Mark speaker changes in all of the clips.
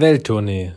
Speaker 1: Welttournee.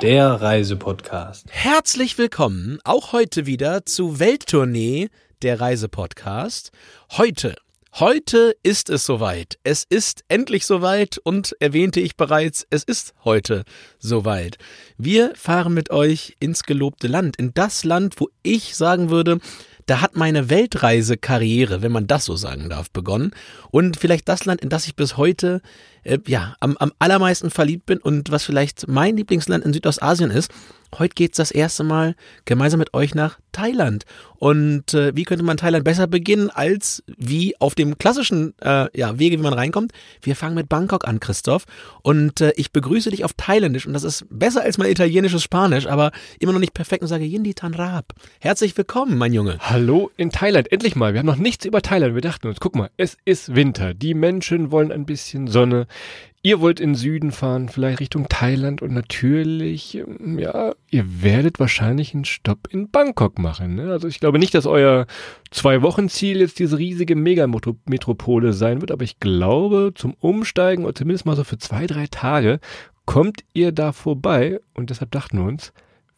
Speaker 1: Der Reisepodcast.
Speaker 2: Herzlich willkommen auch heute wieder zu Welttournee, der Reisepodcast. Heute Heute ist es soweit. Es ist endlich soweit und erwähnte ich bereits, es ist heute soweit. Wir fahren mit euch ins gelobte Land, in das Land, wo ich sagen würde, da hat meine Weltreisekarriere, wenn man das so sagen darf, begonnen. Und vielleicht das Land, in das ich bis heute äh, ja, am, am allermeisten verliebt bin und was vielleicht mein Lieblingsland in Südostasien ist. Heute geht's das erste Mal gemeinsam mit euch nach Thailand. Und äh, wie könnte man Thailand besser beginnen, als wie auf dem klassischen äh, ja, Wege, wie man reinkommt? Wir fangen mit Bangkok an, Christoph. Und äh, ich begrüße dich auf Thailändisch. Und das ist besser als mein italienisches Spanisch, aber immer noch nicht perfekt und sage Yindi Tan Rab. Herzlich willkommen, mein Junge.
Speaker 3: Hallo in Thailand. Endlich mal. Wir haben noch nichts über Thailand. Wir dachten uns, guck mal, es ist Winter. Die Menschen wollen ein bisschen Sonne. Ihr wollt in Süden fahren, vielleicht Richtung Thailand und natürlich, ähm, ja, ihr werdet wahrscheinlich einen Stopp in Bangkok machen. Ne? Also ich glaube nicht, dass euer Zwei-Wochen-Ziel jetzt diese riesige Megametropole sein wird, aber ich glaube, zum Umsteigen oder zumindest mal so für zwei, drei Tage kommt ihr da vorbei und deshalb dachten wir uns,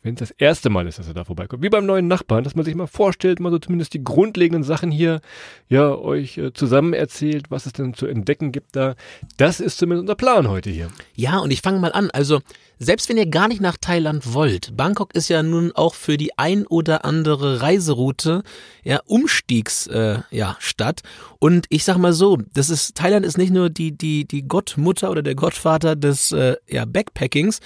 Speaker 3: wenn es das erste Mal ist, dass er da vorbeikommt. Wie beim neuen Nachbarn, dass man sich mal vorstellt, mal so zumindest die grundlegenden Sachen hier, ja, euch äh, zusammen erzählt, was es denn zu entdecken gibt da. Das ist zumindest unser Plan heute hier.
Speaker 2: Ja, und ich fange mal an. Also, selbst wenn ihr gar nicht nach Thailand wollt, Bangkok ist ja nun auch für die ein oder andere Reiseroute ja Umstiegs äh, ja, und ich sag mal so, das ist Thailand ist nicht nur die die die Gottmutter oder der Gottvater des äh, ja Backpackings,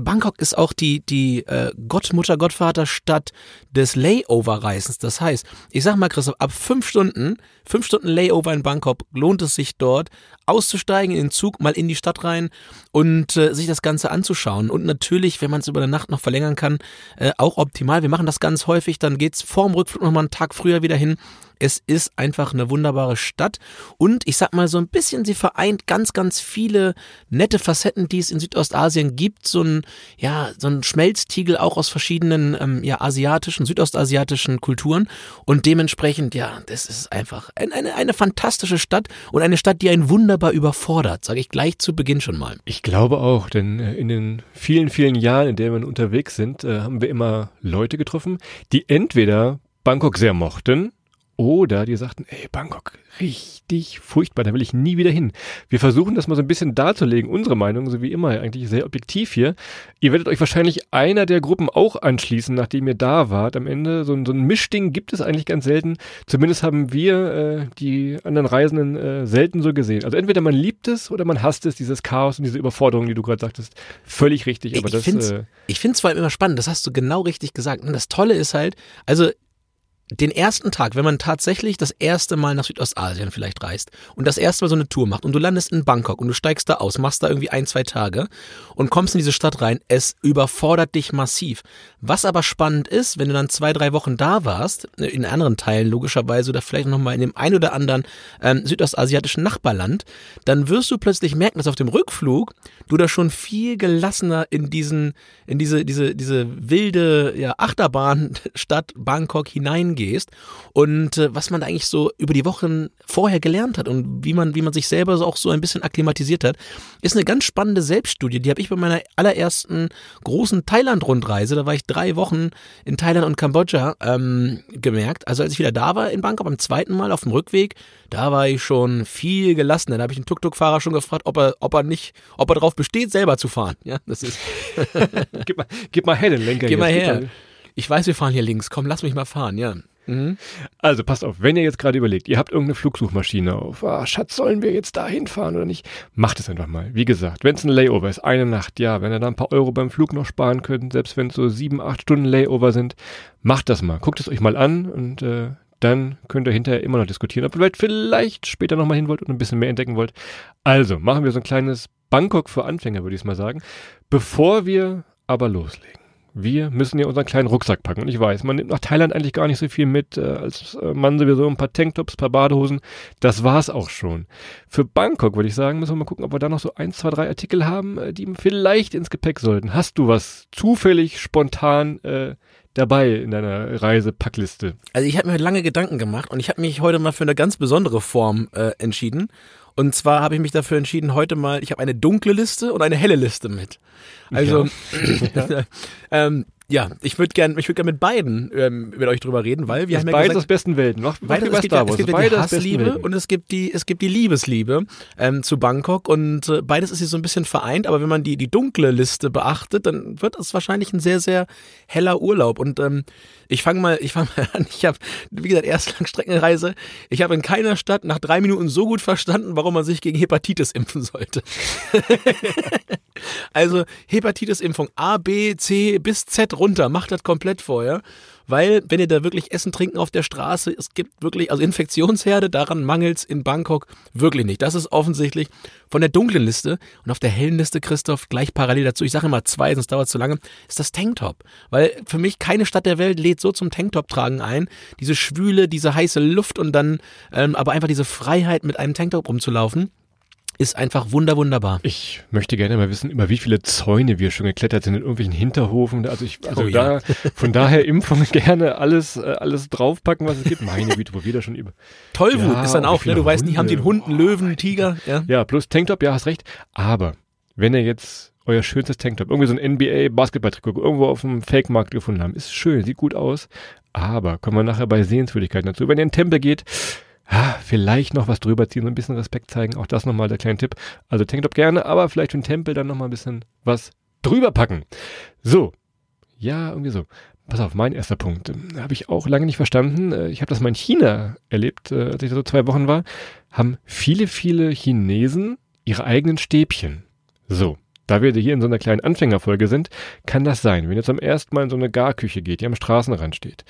Speaker 2: Bangkok ist auch die, die äh, Gottmutter, Gottvaterstadt des Layover-Reisens. Das heißt, ich sag mal, Christoph, ab fünf Stunden, fünf Stunden Layover in Bangkok, lohnt es sich dort, auszusteigen in den Zug, mal in die Stadt rein und äh, sich das Ganze anzuschauen. Und natürlich, wenn man es über eine Nacht noch verlängern kann, äh, auch optimal. Wir machen das ganz häufig, dann geht's vorm Rückflug nochmal einen Tag früher wieder hin es ist einfach eine wunderbare Stadt und ich sag mal so ein bisschen, sie vereint ganz, ganz viele nette Facetten, die es in Südostasien gibt. So ein, ja, so ein Schmelztiegel auch aus verschiedenen, ähm, ja, asiatischen, südostasiatischen Kulturen und dementsprechend, ja, das ist einfach eine, eine, fantastische Stadt und eine Stadt, die einen wunderbar überfordert, sage ich gleich zu Beginn schon mal.
Speaker 3: Ich glaube auch, denn äh, in den vielen, vielen Jahren, in denen wir unterwegs sind, äh, haben wir immer Leute getroffen, die entweder Bangkok sehr mochten, oder die sagten, ey, Bangkok, richtig furchtbar, da will ich nie wieder hin. Wir versuchen das mal so ein bisschen darzulegen, unsere Meinung, so wie immer, eigentlich sehr objektiv hier. Ihr werdet euch wahrscheinlich einer der Gruppen auch anschließen, nachdem ihr da wart. Am Ende, so, so ein Mischding gibt es eigentlich ganz selten. Zumindest haben wir äh, die anderen Reisenden äh, selten so gesehen. Also entweder man liebt es oder man hasst es, dieses Chaos und diese Überforderung, die du gerade sagtest. Völlig richtig. Aber
Speaker 2: ich
Speaker 3: das,
Speaker 2: finde es äh, ich find's vor allem immer spannend, das hast du genau richtig gesagt. Und das Tolle ist halt, also den ersten Tag, wenn man tatsächlich das erste Mal nach Südostasien vielleicht reist und das erste Mal so eine Tour macht und du landest in Bangkok und du steigst da aus, machst da irgendwie ein, zwei Tage und kommst in diese Stadt rein, es überfordert dich massiv. Was aber spannend ist, wenn du dann zwei, drei Wochen da warst, in anderen Teilen logischerweise oder vielleicht nochmal in dem ein oder anderen ähm, südostasiatischen Nachbarland, dann wirst du plötzlich merken, dass auf dem Rückflug du da schon viel gelassener in diesen, in diese, diese, diese wilde ja, Achterbahnstadt Bangkok hineingehst gehst und äh, was man eigentlich so über die Wochen vorher gelernt hat und wie man, wie man sich selber so auch so ein bisschen akklimatisiert hat, ist eine ganz spannende Selbststudie. Die habe ich bei meiner allerersten großen Thailand-Rundreise, da war ich drei Wochen in Thailand und Kambodscha ähm, gemerkt. Also als ich wieder da war in Bangkok beim zweiten Mal auf dem Rückweg, da war ich schon viel gelassener. Da habe ich den Tuk-Tuk-Fahrer schon gefragt, ob er, ob er nicht, ob er darauf besteht, selber zu fahren. Ja, das ist.
Speaker 3: gib, mal, gib mal her den Lenker.
Speaker 2: Gib mal her. Ich weiß, wir fahren hier links. Komm, lass mich mal fahren, ja.
Speaker 3: Mhm. Also passt auf, wenn ihr jetzt gerade überlegt, ihr habt irgendeine Flugsuchmaschine auf, ah, Schatz, sollen wir jetzt da hinfahren oder nicht? Macht es einfach mal. Wie gesagt, wenn es ein Layover ist, eine Nacht, ja, wenn ihr da ein paar Euro beim Flug noch sparen könnt, selbst wenn es so sieben, acht Stunden Layover sind, macht das mal. Guckt es euch mal an und äh, dann könnt ihr hinterher immer noch diskutieren, ob ihr vielleicht später nochmal hin wollt und ein bisschen mehr entdecken wollt. Also, machen wir so ein kleines Bangkok für Anfänger, würde ich mal sagen. Bevor wir aber loslegen wir müssen ja unseren kleinen Rucksack packen. Und ich weiß, man nimmt nach Thailand eigentlich gar nicht so viel mit, äh, als Mann sowieso ein paar Tanktops, ein paar Badehosen. Das war's auch schon. Für Bangkok würde ich sagen, müssen wir mal gucken, ob wir da noch so ein, zwei, drei Artikel haben, äh, die vielleicht ins Gepäck sollten. Hast du was zufällig, spontan äh, dabei in deiner Reisepackliste?
Speaker 2: Also ich habe mir lange Gedanken gemacht und ich habe mich heute mal für eine ganz besondere Form äh, entschieden. Und zwar habe ich mich dafür entschieden, heute mal, ich habe eine dunkle Liste und eine helle Liste mit. Also, ja, ähm, ja ich würde gerne ich würd gern mit beiden ähm, mit euch drüber reden, weil wir
Speaker 3: Das
Speaker 2: haben ja
Speaker 3: beides
Speaker 2: gesagt,
Speaker 3: aus besten Welten. Mach, mach
Speaker 2: Beides,
Speaker 3: über
Speaker 2: es gibt, ja, es gibt ja die Hassliebe und es gibt die, es gibt die Liebesliebe ähm, zu Bangkok und äh, beides ist hier so ein bisschen vereint, aber wenn man die, die dunkle Liste beachtet, dann wird es wahrscheinlich ein sehr, sehr heller Urlaub und ähm, ich fange mal, ich fange mal an, ich habe, wie gesagt, erst Langstreckenreise, ich habe in keiner Stadt nach drei Minuten so gut verstanden, warum man sich gegen Hepatitis impfen sollte. Also Hepatitis-Impfung A, B, C bis Z runter, macht das komplett vorher. Weil, wenn ihr da wirklich Essen, Trinken auf der Straße, es gibt wirklich, also Infektionsherde, daran mangelt's in Bangkok wirklich nicht. Das ist offensichtlich von der dunklen Liste und auf der hellen Liste, Christoph, gleich parallel dazu, ich sage immer zwei, sonst dauert zu lange, ist das Tanktop. Weil für mich keine Stadt der Welt lädt so zum Tanktop-Tragen ein. Diese Schwüle, diese heiße Luft und dann ähm, aber einfach diese Freiheit, mit einem Tanktop rumzulaufen, ist einfach wunder, wunderbar.
Speaker 3: Ich möchte gerne mal wissen, über wie viele Zäune wir schon geklettert sind in irgendwelchen Hinterhofen. Also ich, also
Speaker 2: Oh ja.
Speaker 3: da, von daher Impfung gerne alles, äh, alles draufpacken, was es gibt. Meine Güte, wo wir da schon über.
Speaker 2: Tollwut
Speaker 3: Ja,
Speaker 2: ist dann auch, ne? Du weißt nicht, haben die einen Hund, einen
Speaker 3: Hunde?
Speaker 2: Löwen, einen Tiger, ja.
Speaker 3: Ja, plus Tanktop, ja, hast recht. Aber wenn ihr jetzt euer schönstes Tanktop, irgendwie so ein NBA Basketball-Trikot irgendwo auf dem Fake-Markt gefunden haben, ist schön, sieht gut aus. Aber kommen wir nachher bei Sehenswürdigkeiten dazu. Wenn ihr in den Tempel geht, vielleicht noch was drüber ziehen, so ein bisschen Respekt zeigen. Auch das nochmal der kleine Tipp. Also Tanktop gerne, aber vielleicht für den Tempel dann nochmal ein bisschen was drüber packen. So. Ja, irgendwie so. Pass auf, mein erster Punkt. Habe ich auch lange nicht verstanden. Äh, Ich habe das mal in China erlebt, äh, als ich da so zwei Wochen war. Haben viele, viele Chinesen ihre eigenen Stäbchen. So. Da wir hier in so einer kleinen Anfängerfolge sind, kann das sein, wenn ihr zum ersten Mal in so eine Garküche geht, die am Straßenrand steht.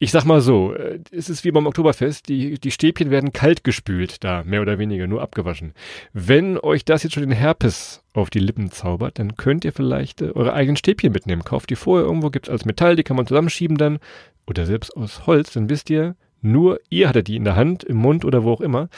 Speaker 3: Ich sag mal so, äh, es ist wie beim Oktoberfest, die, die Stäbchen werden kalt gespült, da mehr oder weniger, nur abgewaschen. Wenn euch das jetzt schon den Herpes auf die Lippen zaubert, dann könnt ihr vielleicht äh, eure eigenen Stäbchen mitnehmen. Kauft die vorher irgendwo, gibt's als Metall, die kann man zusammenschieben dann. Oder selbst aus Holz, dann wisst ihr, nur ihr hattet die in der Hand, im Mund oder wo auch immer.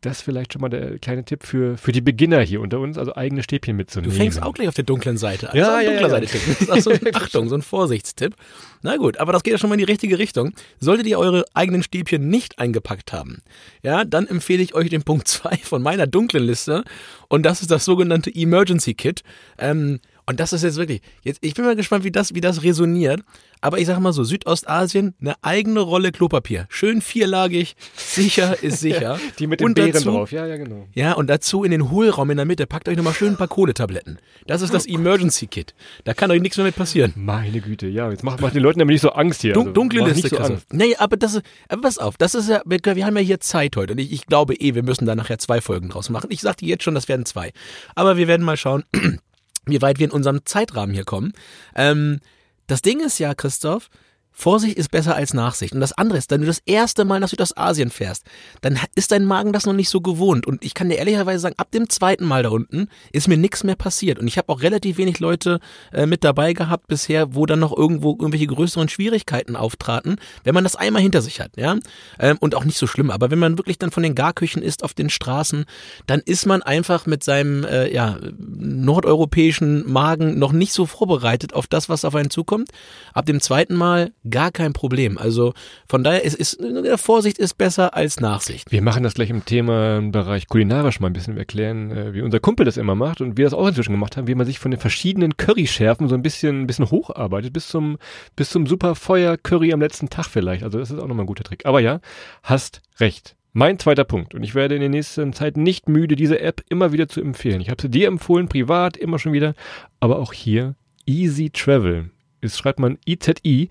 Speaker 3: Das ist vielleicht schon mal der kleine Tipp für, für die Beginner hier unter uns, also eigene Stäbchen
Speaker 2: Du
Speaker 3: mitzunehmen.
Speaker 2: fängst auch gleich auf der dunklen Seite an.
Speaker 3: Ja, ja,
Speaker 2: dunkler
Speaker 3: ja.
Speaker 2: Seite-Tipp. Das ist auch so ein, Achtung, so ein Vorsichtstipp. Na gut, aber das geht ja schon mal in die richtige Richtung. Solltet ihr eure eigenen Stäbchen nicht eingepackt haben, ja, dann empfehle ich euch den Punkt 2 von meiner dunklen Liste. Und das ist das sogenannte Emergency Kit. Ähm, und das ist jetzt wirklich, jetzt, ich bin mal gespannt, wie das, wie das resoniert. Aber ich sag mal so, Südostasien, eine eigene Rolle Klopapier. Schön vierlagig, sicher ist sicher.
Speaker 3: Die mit den
Speaker 2: Und
Speaker 3: Beeren
Speaker 2: dazu-
Speaker 3: drauf, ja, ja, genau.
Speaker 2: ja, und dazu in den Hohlraum in der Mitte packt euch nochmal schön ein paar Kohletabletten. Das ist das Emergency Kit. Da kann euch nichts mehr mit passieren.
Speaker 3: Meine Güte, ja, jetzt macht, macht den Leuten aber nicht so Angst hier.
Speaker 2: Dun
Speaker 3: also,
Speaker 2: dunkle
Speaker 3: macht
Speaker 2: Liste,
Speaker 3: so. Angst.
Speaker 2: Nee, aber das ist, aber pass auf, das ist ja, wir, wir haben ja hier Zeit heute und ich, ich glaube eh, wir müssen da nachher zwei Folgen draus machen. Ich sagte jetzt schon, das werden zwei. Aber wir werden mal schauen, wie weit wir in unserem Zeitrahmen hier kommen. Ähm, das Ding ist ja, Christoph, Vorsicht ist besser als Nachsicht. Und das andere ist, wenn du das erste Mal nach Südostasien fährst, dann ist dein Magen das noch nicht so gewohnt. Und ich kann dir ehrlicherweise sagen, ab dem zweiten Mal da unten ist mir nichts mehr passiert. Und ich habe auch relativ wenig Leute äh, mit dabei gehabt bisher, wo dann noch irgendwo irgendwelche größeren Schwierigkeiten auftraten, wenn man das einmal hinter sich hat, ja. Ähm, und auch nicht so schlimm. Aber wenn man wirklich dann von den Garküchen isst auf den Straßen, dann ist man einfach mit seinem äh, ja, nordeuropäischen Magen noch nicht so vorbereitet auf das, was auf einen zukommt. Ab dem zweiten Mal gar kein Problem. Also von daher ist, ist Vorsicht ist besser als Nachsicht.
Speaker 3: Wir machen das gleich im Themenbereich kulinarisch mal ein bisschen erklären, äh, wie unser Kumpel das immer macht und wir das auch inzwischen gemacht haben, wie man sich von den verschiedenen Curryschärfen so ein bisschen, ein bisschen hocharbeitet, bis zum, bis zum super Feuer-Curry am letzten Tag vielleicht. Also das ist auch nochmal ein guter Trick. Aber ja, hast recht. Mein zweiter Punkt, und ich werde in der nächsten Zeit nicht müde, diese App immer wieder zu empfehlen. Ich habe sie dir empfohlen, privat, immer schon wieder, aber auch hier Easy Travel. Das schreibt man IZI.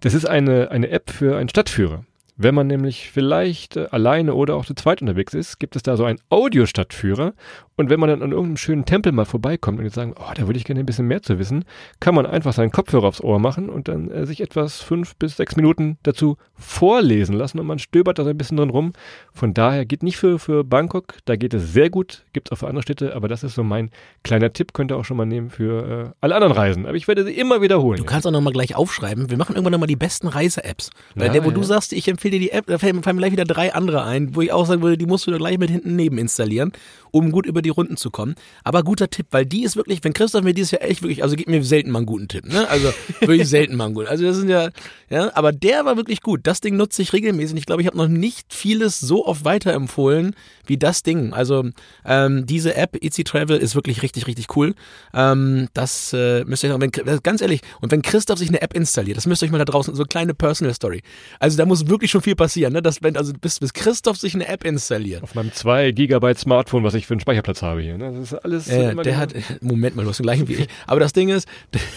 Speaker 3: Das ist eine, eine App für einen Stadtführer. Wenn man nämlich vielleicht äh, alleine oder auch zu zweit unterwegs ist, gibt es da so einen Audiostadtführer. Und wenn man dann an irgendeinem schönen Tempel mal vorbeikommt und jetzt sagen, oh, da würde ich gerne ein bisschen mehr zu wissen, kann man einfach seinen Kopfhörer aufs Ohr machen und dann äh, sich etwas fünf bis sechs Minuten dazu vorlesen lassen und man stöbert da so ein bisschen drin rum. Von daher geht nicht für, für Bangkok, da geht es sehr gut, gibt es auch für andere Städte, aber das ist so mein kleiner Tipp, könnt ihr auch schon mal nehmen für äh, alle anderen Reisen. Aber ich werde sie immer wiederholen.
Speaker 2: Du kannst auch nochmal gleich aufschreiben. Wir machen irgendwann nochmal die besten Reise-Apps. Weil
Speaker 3: Ja,
Speaker 2: der, wo
Speaker 3: ja.
Speaker 2: du sagst, ich empfehle dir die App, da fallen fallen mir gleich wieder drei andere ein, wo ich auch sagen würde, die musst du da gleich mit hinten neben installieren, um gut über die die Runden zu kommen. Aber guter Tipp, weil die ist wirklich, wenn Christoph mir dieses Jahr echt wirklich, also gibt mir selten mal einen guten Tipp, ne? Also wirklich selten mal einen guten. Also das sind ja, ja, aber der war wirklich gut. Das Ding nutze ich regelmäßig. Ich glaube, ich habe noch nicht vieles so oft weiterempfohlen wie das Ding. Also ähm, diese App Easy Travel ist wirklich richtig, richtig cool. Ähm, das äh, müsst ihr, wenn, ganz ehrlich, und wenn Christoph sich eine App installiert, das müsst ihr euch mal da draußen, so eine kleine Personal Story. Also da muss wirklich schon viel passieren, ne? Dass, wenn, also bis, bis Christoph sich eine App installiert.
Speaker 3: Auf meinem 2 Gigabyte Smartphone, was ich für einen Speicherplatz habe hier. Ne? Das ist alles.
Speaker 2: Äh, der hat, Moment mal, du hast den gleichen wie ich. Aber das Ding ist,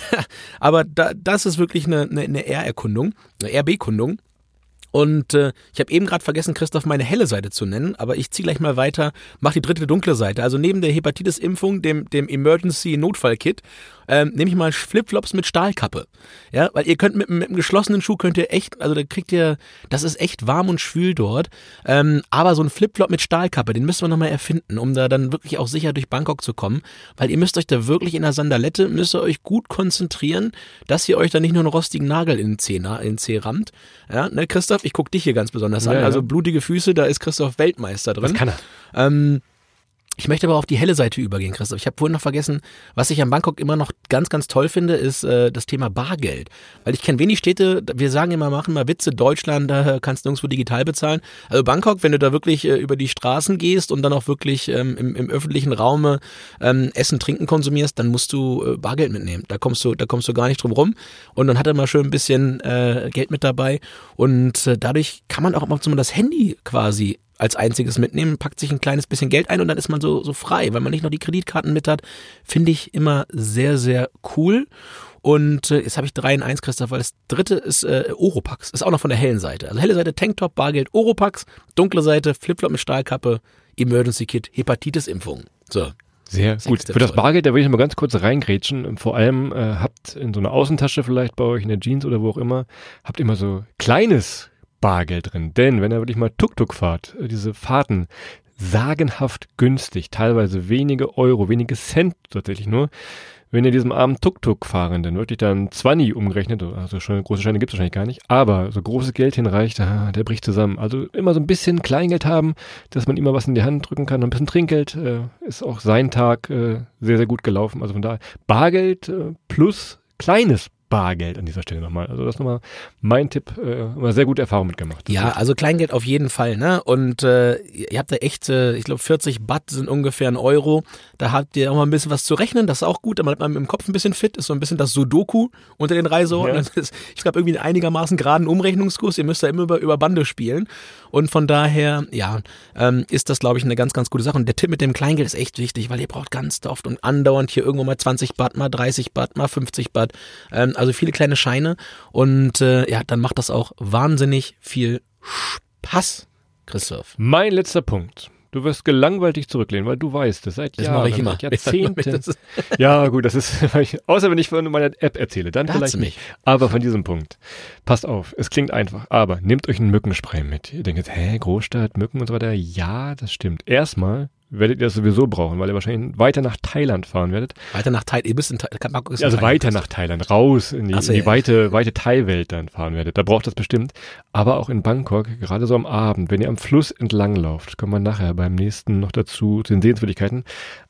Speaker 2: aber da, das ist wirklich eine, eine, eine R-Erkundung, eine RB-Kundung. Und äh, ich habe eben gerade vergessen, Christoph meine helle Seite zu nennen, aber ich ziehe gleich mal weiter, mach die dritte dunkle Seite. Also neben der Hepatitis-Impfung, dem, dem Emergency-Notfall-Kit, ähm, nehme ich mal Flipflops mit Stahlkappe. Ja, weil ihr könnt mit, mit einem geschlossenen Schuh könnt ihr echt, also da kriegt ihr, das ist echt warm und schwül dort. Ähm, aber so ein Flipflop mit Stahlkappe, den müssen wir nochmal erfinden, um da dann wirklich auch sicher durch Bangkok zu kommen. Weil ihr müsst euch da wirklich in der Sandalette, müsst ihr euch gut konzentrieren, dass ihr euch da nicht nur einen rostigen Nagel in den Zeh, in den Zeh rammt. Ja, ne, Christoph, ich guck dich hier ganz besonders an.
Speaker 3: Ja, ja.
Speaker 2: Also blutige Füße, da ist Christoph Weltmeister drin.
Speaker 3: Das kann er.
Speaker 2: Ähm, ich möchte aber auf die helle Seite übergehen, Christoph. Ich habe vorhin noch vergessen, was ich an Bangkok immer noch ganz, ganz toll finde, ist äh, das Thema Bargeld. Weil ich kenne wenig Städte, wir sagen immer, machen mal Witze, Deutschland, da kannst du nirgendwo digital bezahlen. Also Bangkok, wenn du da wirklich äh, über die Straßen gehst und dann auch wirklich ähm, im, im öffentlichen Raume ähm, Essen, Trinken konsumierst, dann musst du äh, Bargeld mitnehmen. Da kommst du, da kommst du gar nicht drum rum. Und dann hat er mal schön ein bisschen äh, Geld mit dabei. Und äh, dadurch kann man auch mal das Handy quasi als einziges mitnehmen, packt sich ein kleines bisschen Geld ein und dann ist man so, so frei, weil man nicht noch die Kreditkarten mit hat. Finde ich immer sehr, sehr cool. Und äh, jetzt habe ich drei in eins, Christoph, weil das dritte ist äh, Oropax. Ist auch noch von der hellen Seite. Also helle Seite Tanktop, Bargeld, Oropax, dunkle Seite Flipflop mit Stahlkappe, Emergency Kit, Hepatitis-Impfung. So.
Speaker 3: Sehr gut. Für das. Bargeld, da will ich mal ganz kurz reingrätschen. Vor allem äh, habt in so einer Außentasche vielleicht bei euch in der Jeans oder wo auch immer, habt immer so kleines Bargeld drin. Denn wenn ihr wirklich mal Tuk-Tuk fahrt, äh, diese Fahrten sagenhaft günstig, teilweise wenige Euro, wenige Cent tatsächlich nur, wenn ihr diesem armen Tuk-Tuk-Fahrenden wirklich dann 20 umgerechnet, also schon große Scheine gibt es wahrscheinlich gar nicht, aber so großes Geld hinreicht, ah, der bricht zusammen. Also immer so ein bisschen Kleingeld haben, dass man immer was in die Hand drücken kann. Ein bisschen Trinkgeld äh, ist auch sein Tag äh, sehr, sehr gut gelaufen. Also von daher Bargeld äh, plus kleines Bargeld an dieser Stelle nochmal. Also das ist nochmal mein Tipp, äh, immer sehr gute Erfahrung mitgemacht. Das
Speaker 2: Ja,
Speaker 3: ist-
Speaker 2: also Kleingeld auf jeden Fall, ne? Und äh, ihr habt da echt, äh, ich glaube 40 Baht sind ungefähr ein Euro. Da habt ihr auch mal ein bisschen was zu rechnen, das ist auch gut, damit man im Kopf ein bisschen fit ist, so ein bisschen das Sudoku unter den Reiseorten.
Speaker 3: Ja.
Speaker 2: Ich glaube irgendwie einen einigermaßen geraden Umrechnungskurs, ihr müsst da immer über, über Bande spielen. Und von daher, ja, ähm, ist das, glaube ich, eine ganz, ganz gute Sache. Und der Tipp mit dem Kleingeld ist echt wichtig, weil ihr braucht ganz oft und andauernd hier irgendwo mal 20 Baht, mal 30 Baht, mal 50 Baht. Ähm, also viele kleine Scheine. Und äh, ja, dann macht das auch wahnsinnig viel Spaß, Christoph.
Speaker 3: Mein letzter Punkt. Du wirst gelangweilt dich zurücklehnen, weil du weißt es seit
Speaker 2: Das
Speaker 3: Jahren,
Speaker 2: mache ich immer.
Speaker 3: seit Jahrzehnten.
Speaker 2: Das
Speaker 3: ja, gut, das ist, außer wenn ich von meiner App erzähle, dann
Speaker 2: Da
Speaker 3: vielleicht
Speaker 2: mich.
Speaker 3: nicht. Aber von diesem Punkt. Passt auf, es klingt einfach, aber nehmt euch ein Mückenspray mit. Ihr denkt jetzt, hä, Großstadt, Mücken und so weiter. Ja, das stimmt. Erstmal werdet ihr das sowieso brauchen, weil ihr wahrscheinlich weiter nach Thailand fahren werdet.
Speaker 2: Weiter nach Thailand, ihr bist in Thailand. Bangkok ist in
Speaker 3: Also
Speaker 2: Thailand.
Speaker 3: weiter nach Thailand, raus in die,
Speaker 2: so,
Speaker 3: in die
Speaker 2: ja.
Speaker 3: weite, weite Thai-Welt dann fahren werdet. Da braucht das bestimmt. Aber auch in Bangkok, gerade so am Abend, wenn ihr am Fluss entlang lauft, kommen wir nachher beim nächsten noch dazu, zu den Sehenswürdigkeiten.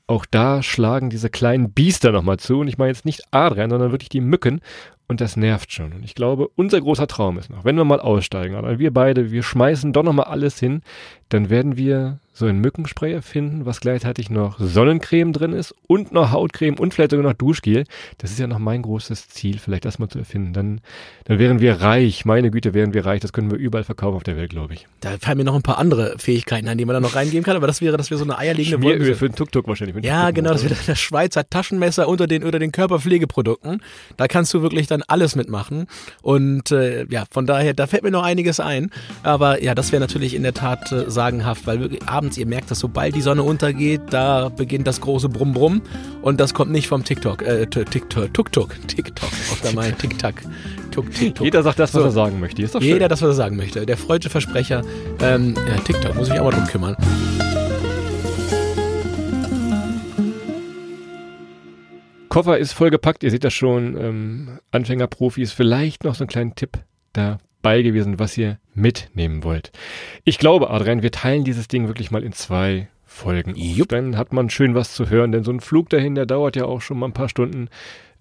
Speaker 3: Auch da schlagen diese kleinen Biester nochmal zu. Und ich meine jetzt nicht Adrian, sondern wirklich die Mücken. Und das nervt schon. Und ich glaube, unser großer Traum ist noch, wenn wir mal aussteigen, aber wir beide, wir schmeißen doch nochmal alles hin, dann werden wir so ein Mückenspray erfinden, was gleichzeitig noch Sonnencreme drin ist und noch Hautcreme und vielleicht sogar noch Duschgel. Das ist ja noch mein großes Ziel, vielleicht das mal zu erfinden. Dann, dann wären wir reich. Meine Güte, wären wir reich. Das können wir überall verkaufen auf der Welt, glaube ich.
Speaker 2: Da fallen mir noch ein paar andere Fähigkeiten an, die man da noch reingeben kann, aber das wäre, dass wir so eine eierlegende Wolke
Speaker 3: für den Tuk-Tuk wahrscheinlich.
Speaker 2: Ja, genau, das wird das Schweizer Taschenmesser unter den, unter den Körperpflegeprodukten. Da kannst du wirklich dann alles mitmachen. Und äh, ja, von daher, da fällt mir noch einiges ein. Aber ja, das wäre natürlich in der Tat äh, sagenhaft, weil wirklich abends, ihr merkt, dass sobald die Sonne untergeht, da beginnt das große Brumm-Brumm. Und das kommt nicht vom TikTok, äh, TikTok, Tuk-Tuk, TikTok, auf der Main, Tic-Tac, Tuk, TikTok.
Speaker 3: Jeder sagt das, was
Speaker 2: So.
Speaker 3: er sagen möchte. Ist doch schön.
Speaker 2: Jeder das, was er sagen möchte. Der freudige Versprecher. Ähm, ja, TikTok, muss ich mich auch mal drum kümmern.
Speaker 3: Koffer ist vollgepackt, ihr seht das schon, ähm, Anfängerprofis, vielleicht noch so einen kleinen Tipp dabei gewesen, was ihr mitnehmen wollt. Ich glaube, Adrian, wir teilen dieses Ding wirklich mal in zwei Folgen.
Speaker 2: Jupp.
Speaker 3: Dann hat man schön was zu hören, denn so ein Flug dahin, der dauert ja auch schon mal ein paar Stunden.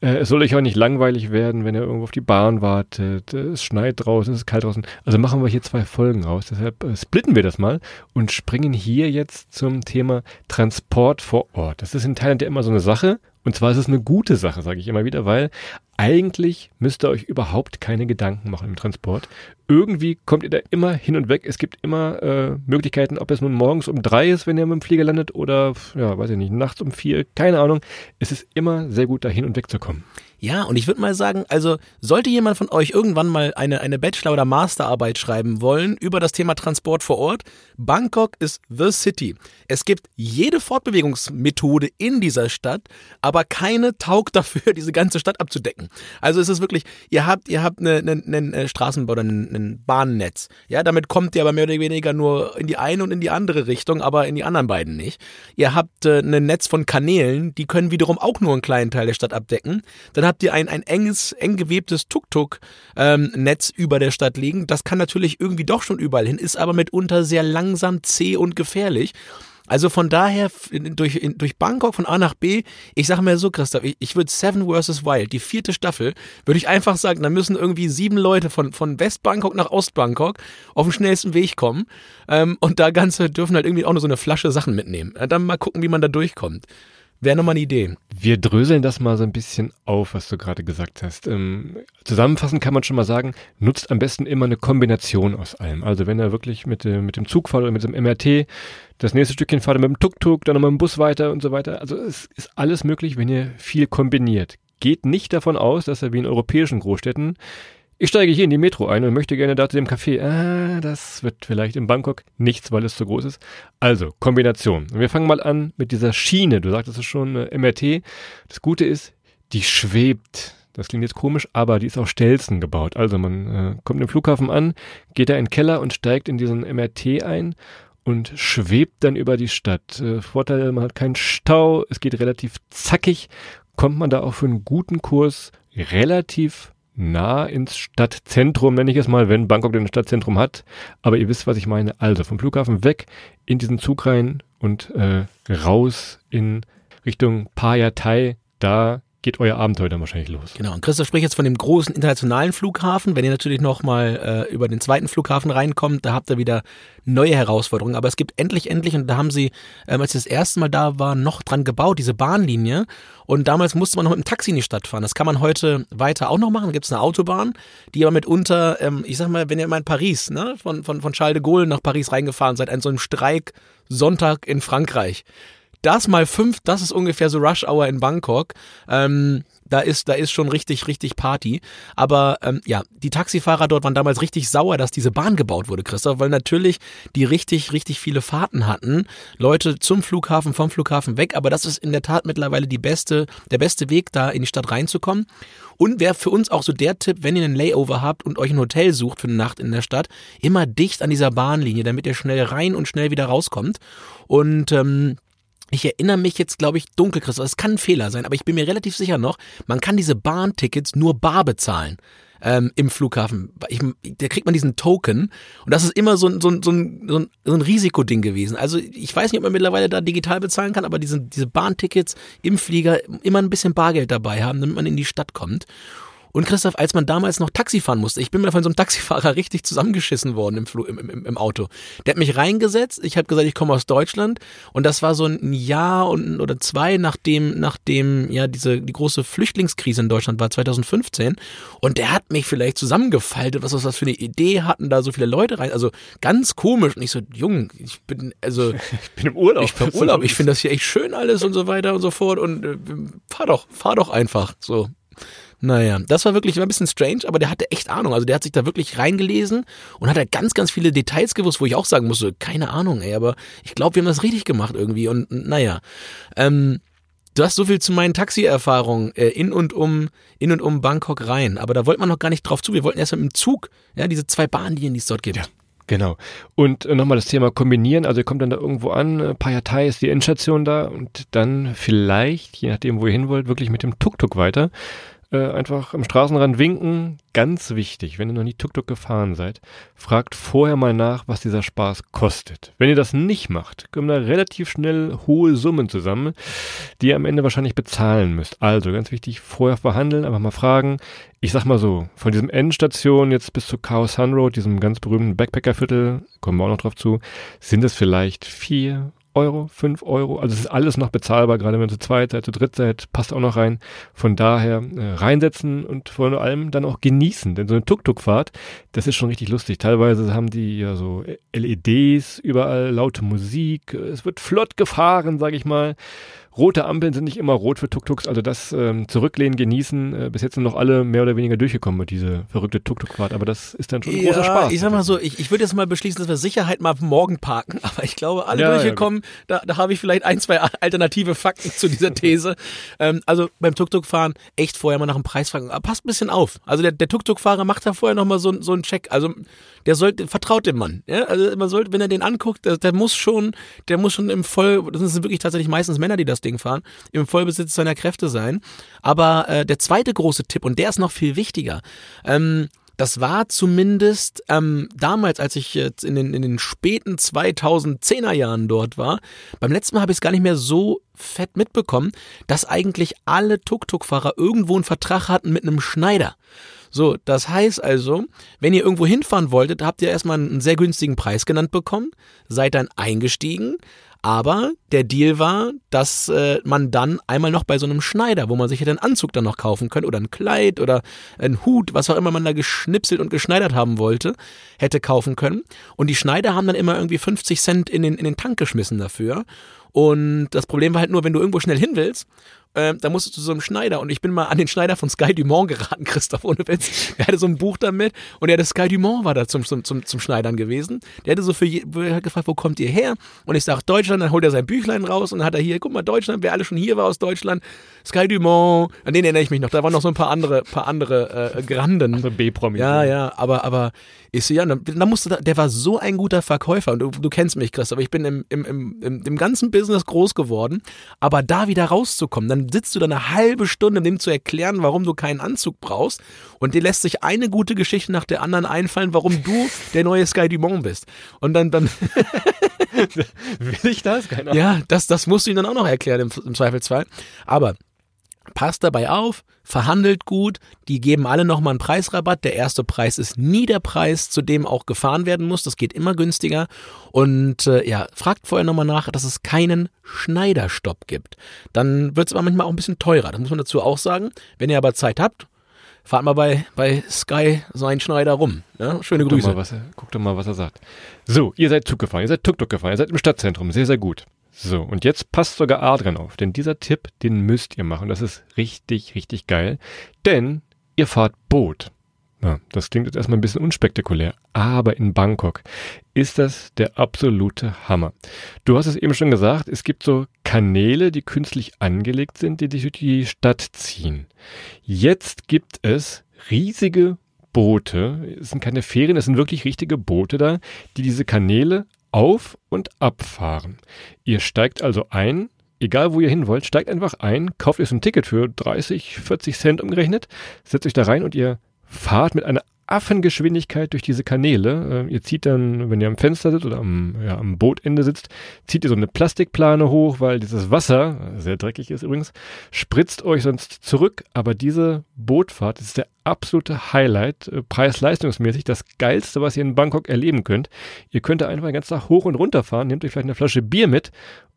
Speaker 3: Äh, es soll euch auch nicht langweilig werden, wenn ihr irgendwo auf die Bahn wartet. Es schneit draußen, es ist kalt draußen. Also machen wir hier zwei Folgen raus. Deshalb äh, splitten wir das mal und springen hier jetzt zum Thema Transport vor Ort. Das ist in Thailand ja immer so eine Sache. Und zwar ist es eine gute Sache, sage ich immer wieder, weil eigentlich müsst ihr euch überhaupt keine Gedanken machen im Transport. Irgendwie kommt ihr da immer hin und weg. Es gibt immer äh, Möglichkeiten, ob es nun morgens um drei ist, wenn ihr mit dem Flieger landet, oder, ja, weiß ich nicht, nachts um vier, keine Ahnung. Es ist immer sehr gut, da hin und weg zu kommen.
Speaker 2: Ja, und ich würde mal sagen, also sollte jemand von euch irgendwann mal eine, eine Bachelor- oder Masterarbeit schreiben wollen über das Thema Transport vor Ort, Bangkok ist the city. Es gibt jede Fortbewegungsmethode in dieser Stadt, aber keine taugt dafür, diese ganze Stadt abzudecken. Also es ist wirklich, ihr habt, ihr habt eine, eine, eine Straßenbau oder ein, ein Bahnnetz. Ja, damit kommt ihr aber mehr oder weniger nur in die eine und in die andere Richtung, aber in die anderen beiden nicht. Ihr habt äh, ein Netz von Kanälen, die können wiederum auch nur einen kleinen Teil der Stadt abdecken. Dann habt ihr ein, ein enges, eng gewebtes Tuk-Tuk-Netz über der Stadt liegen. Das kann natürlich irgendwie doch schon überall hin, ist aber mitunter sehr langsam, zäh und gefährlich. Also von daher durch, durch Bangkok von A nach B, ich sage mir so, Christoph, ich, ich würde Seven vs. Wild, die vierte Staffel, würde ich einfach sagen, da müssen irgendwie sieben Leute von, von West-Bangkok nach Ost-Bangkok auf dem schnellsten Weg kommen. Ähm, und da Ganze dürfen halt irgendwie auch nur so eine Flasche Sachen mitnehmen. Äh, Dann mal gucken, wie man da durchkommt. Wäre nochmal eine Idee.
Speaker 3: Wir dröseln das mal so ein bisschen auf, was du gerade gesagt hast. Ähm, zusammenfassend kann man schon mal sagen, nutzt am besten immer eine Kombination aus allem. Also wenn ihr wirklich mit, äh, mit dem Zug fahrt oder mit dem MRT, das nächste Stückchen fahrt ihr mit dem Tuk-Tuk, dann nochmal mit dem Bus weiter und so weiter. Also es ist alles möglich, wenn ihr viel kombiniert. Geht nicht davon aus, dass ihr wie in europäischen Großstädten ich steige hier in die Metro ein und möchte gerne da zu dem Café. Ah, das wird vielleicht in Bangkok nichts, weil es zu groß ist. Also, Kombination. Und wir fangen mal an mit dieser Schiene. Du sagtest es schon, äh, MRT. Das Gute ist, die schwebt. Das klingt jetzt komisch, aber die ist auf Stelzen gebaut. Also man äh, kommt im Flughafen an, geht da in den Keller und steigt in diesen MRT ein und schwebt dann über die Stadt. Äh, Vorteil, man hat keinen Stau, es geht relativ zackig, kommt man da auch für einen guten Kurs relativ nah ins Stadtzentrum, nenne ich es mal, wenn Bangkok denn ein Stadtzentrum hat. Aber ihr wisst, was ich meine. Also vom Flughafen weg in diesen Zug rein und äh, raus in Richtung Payatai. Da geht euer Abenteuer dann wahrscheinlich los.
Speaker 2: Genau. Und Christoph spricht jetzt von dem großen internationalen Flughafen. Wenn ihr natürlich nochmal äh, über den zweiten Flughafen reinkommt, da habt ihr wieder neue Herausforderungen. Aber es gibt endlich, endlich, und da haben sie, ähm, als sie das erste Mal da war, noch dran gebaut, diese Bahnlinie. Und damals musste man noch mit dem Taxi in die Stadt fahren. Das kann man heute weiter auch noch machen. Da gibt es eine Autobahn, die aber mitunter, ähm, ich sag mal, wenn ihr mal in Paris, ne, von, von, von Charles de Gaulle nach Paris reingefahren seid, an so einem Streik Sonntag in Frankreich das mal fünf, das ist ungefähr so Rush Hour in Bangkok. Ähm, da ist, da ist schon richtig, richtig Party. Aber ähm, ja, die Taxifahrer dort waren damals richtig sauer, dass diese Bahn gebaut wurde, Christoph, weil natürlich die richtig, richtig viele Fahrten hatten. Leute zum Flughafen, vom Flughafen weg. Aber das ist in der Tat mittlerweile die beste, der beste Weg, da in die Stadt reinzukommen. Und wäre für uns auch so der Tipp, wenn ihr einen Layover habt und euch ein Hotel sucht für eine Nacht in der Stadt, immer dicht an dieser Bahnlinie, damit ihr schnell rein und schnell wieder rauskommt. Und ähm, ich erinnere mich jetzt, glaube ich, dunkel, Christoph. Es kann ein Fehler sein, aber ich bin mir relativ sicher noch, man kann diese Bahntickets nur bar bezahlen. Ähm, im Flughafen. Ich, da kriegt man diesen Token und das ist immer so ein, so ein, so ein, so ein, so ein Risikoding gewesen. Also ich weiß nicht, ob man mittlerweile da digital bezahlen kann, aber diese, diese Bahntickets im Flieger immer ein bisschen Bargeld dabei haben, damit man in die Stadt kommt. Und Christoph, als man damals noch Taxi fahren musste, ich bin mir von so einem Taxifahrer richtig zusammengeschissen worden im, Flu im, im, im Auto. Der hat mich reingesetzt, ich habe gesagt, ich komme aus Deutschland und das war so ein Jahr und, oder zwei nachdem, nachdem ja diese die große Flüchtlingskrise in Deutschland war, 2015. Und der hat mich vielleicht zusammengefaltet, was was das für eine Idee hatten, da so viele Leute rein. Also ganz komisch. Und ich so, Jung, ich bin, also
Speaker 3: Ich bin im Urlaub.
Speaker 2: ich bin im Urlaub, ich finde das hier echt schön alles und so weiter und so fort und äh, fahr doch, fahr doch einfach so. Naja, das war wirklich ein bisschen strange, aber der hatte echt Ahnung. Also der hat sich da wirklich reingelesen und hat da ganz, ganz viele Details gewusst, wo ich auch sagen musste, keine Ahnung, ey, aber ich glaube, wir haben das richtig gemacht irgendwie. Und naja, ähm, du hast so viel zu meinen Taxi-Erfahrungen äh, in und um in und um Bangkok rein, aber da wollte man noch gar nicht drauf zu. Wir wollten erst mit dem Zug, ja, diese zwei Bahnlinien, die es dort gibt.
Speaker 3: Ja. Genau. Und äh, nochmal das Thema kombinieren. Also ihr kommt dann da irgendwo an, äh, Payatai ist die Endstation da und dann vielleicht, je nachdem, wo ihr hin wollt, wirklich mit dem Tuk-Tuk weiter. Äh, einfach am Straßenrand winken. Ganz wichtig, wenn ihr noch nie Tuk-Tuk gefahren seid, fragt vorher mal nach, was dieser Spaß kostet. Wenn ihr das nicht macht, kommen da relativ schnell hohe Summen zusammen, die ihr am Ende wahrscheinlich bezahlen müsst. Also ganz wichtig, vorher verhandeln, einfach mal fragen. Ich sag mal so, von diesem Endstation jetzt bis zu Chaos Sun Road, diesem ganz berühmten Backpackerviertel, kommen wir auch noch drauf zu, sind es vielleicht vier Euro, 5 Euro. Also es ist alles noch bezahlbar, gerade wenn ihr zu zweit seid, zu dritt seid, passt auch noch rein. Von daher äh, reinsetzen und vor allem dann auch genießen. Denn so eine Tuk-Tuk-Fahrt, das ist schon richtig lustig. Teilweise haben die ja so LEDs, überall laute Musik. Es wird flott gefahren, sag ich mal. Rote Ampeln sind nicht immer rot für Tuk-Tuks, also das ähm, Zurücklehnen, genießen. Äh, bis jetzt sind noch alle mehr oder weniger durchgekommen mit dieser verrückte Tuk-Tuk-Fahrt, aber das ist dann schon ein
Speaker 2: ja,
Speaker 3: großer Spaß.
Speaker 2: Ich sag mal so, ich, ich würde jetzt mal beschließen, dass wir Sicherheit mal morgen parken, aber ich glaube, alle
Speaker 3: Ja, ja,
Speaker 2: durchgekommen, da, da habe ich vielleicht ein, zwei alternative Fakten zu dieser These. ähm, also beim Tuk-Tuk-Fahren echt vorher mal nach dem Preis fragen, aber passt ein bisschen auf. Also der, der Tuk-Tuk-Fahrer macht da vorher nochmal so, so einen Check, also der sollte, vertraut dem Mann. Ja? Also man sollte, wenn er den anguckt, der, der muss schon, der muss schon im Voll, das sind wirklich tatsächlich meistens Männer, die das Ding fahren, im Vollbesitz seiner Kräfte sein. Aber äh, der zweite große Tipp, und der ist noch viel wichtiger, ähm, das war zumindest ähm, damals, als ich jetzt in den, in den späten 2010er Jahren dort war. Beim letzten Mal habe ich es gar nicht mehr so fett mitbekommen, dass eigentlich alle Tuk-Tuk-Fahrer irgendwo einen Vertrag hatten mit einem Schneider. So, das heißt also, wenn ihr irgendwo hinfahren wolltet, habt ihr erstmal einen sehr günstigen Preis genannt bekommen, seid dann eingestiegen, aber der Deal war, dass äh, man dann einmal noch bei so einem Schneider, wo man sich hätte einen Anzug dann noch kaufen können oder ein Kleid oder ein Hut, was auch immer man da geschnipselt und geschneidert haben wollte, hätte kaufen können. Und die Schneider haben dann immer irgendwie 50 Cent in den, in den Tank geschmissen dafür. Und das Problem war halt nur, wenn du irgendwo schnell hin willst, äh, da musstest du zu so einem Schneider. Und ich bin mal an den Schneider von Sky Dumont geraten, Christoph, ohne Witz. Der hatte so ein Buch damit und der hatte Sky Dumont war da zum, zum, zum, zum Schneidern gewesen. Der hatte so für je, hat gefragt, wo kommt ihr her? Und ich sag Deutschland, dann holt er sein Büchlein raus und dann hat er hier, guck mal, Deutschland, wer alle schon hier war aus Deutschland, Sky Dumont, an den erinnere ich mich noch. Da waren noch so ein paar andere, paar andere äh, Granden.
Speaker 3: Also B-Promi.
Speaker 2: Ja, ja, aber, aber ich so, ja, dann, dann musste da, der war so ein guter Verkäufer und du, du kennst mich, Chris, aber ich bin im, im, im, im, im ganzen Business groß geworden, aber da wieder rauszukommen, dann sitzt du da eine halbe Stunde, um dem zu erklären, warum du keinen Anzug brauchst und dir lässt sich eine gute Geschichte nach der anderen einfallen, warum du der neue Sky Dumont bist. Und dann, dann,
Speaker 3: Will ich das? Keine Ahnung.
Speaker 2: ja, das, das musst du ihm dann auch noch erklären im, im Zweifelsfall. Aber passt dabei auf, verhandelt gut, die geben alle nochmal einen Preisrabatt. Der erste Preis ist nie der Preis, zu dem auch gefahren werden muss. Das geht immer günstiger. Und äh, ja, fragt vorher nochmal nach, dass es keinen Schneiderstopp gibt. Dann wird es aber manchmal auch ein bisschen teurer. Das muss man dazu auch sagen. Wenn ihr aber Zeit habt, fahrt mal bei, bei Sky so einen Schneider rum. Ja, schöne
Speaker 3: Guck doch,
Speaker 2: Grüße.
Speaker 3: mal, was er, guck doch mal, was er sagt. So, ihr seid Zug gefahren, ihr seid Tuk-Tuk gefahren, ihr seid im Stadtzentrum, sehr, sehr gut. So, und jetzt passt sogar Adrian auf, denn dieser Tipp, den müsst ihr machen. Das ist richtig, richtig geil. Denn ihr fahrt Boot. Na, das klingt jetzt erstmal ein bisschen unspektakulär, aber in Bangkok ist das der absolute Hammer. Du hast es eben schon gesagt, es gibt so Kanäle, die künstlich angelegt sind, die dich durch die Stadt ziehen. Jetzt gibt es riesige Boote, es sind keine Ferien, es sind wirklich richtige Boote da, die diese Kanäle auf und abfahren. Ihr steigt also ein, egal wo ihr hin wollt, steigt einfach ein, kauft euch ein Ticket für 30, 40 Cent umgerechnet, setzt euch da rein und ihr fahrt mit einer Affengeschwindigkeit durch diese Kanäle. Äh, ihr zieht dann, wenn ihr am Fenster sitzt oder am, ja, am Bootende sitzt, zieht ihr so eine Plastikplane hoch, weil dieses Wasser, sehr dreckig ist übrigens, spritzt euch sonst zurück. Aber diese Bootfahrt ist der absolute Highlight, äh, preis-leistungsmäßig das geilste, was ihr in Bangkok erleben könnt. Ihr könnt da einfach den ganzen Tag hoch und runter fahren, nehmt euch vielleicht eine Flasche Bier mit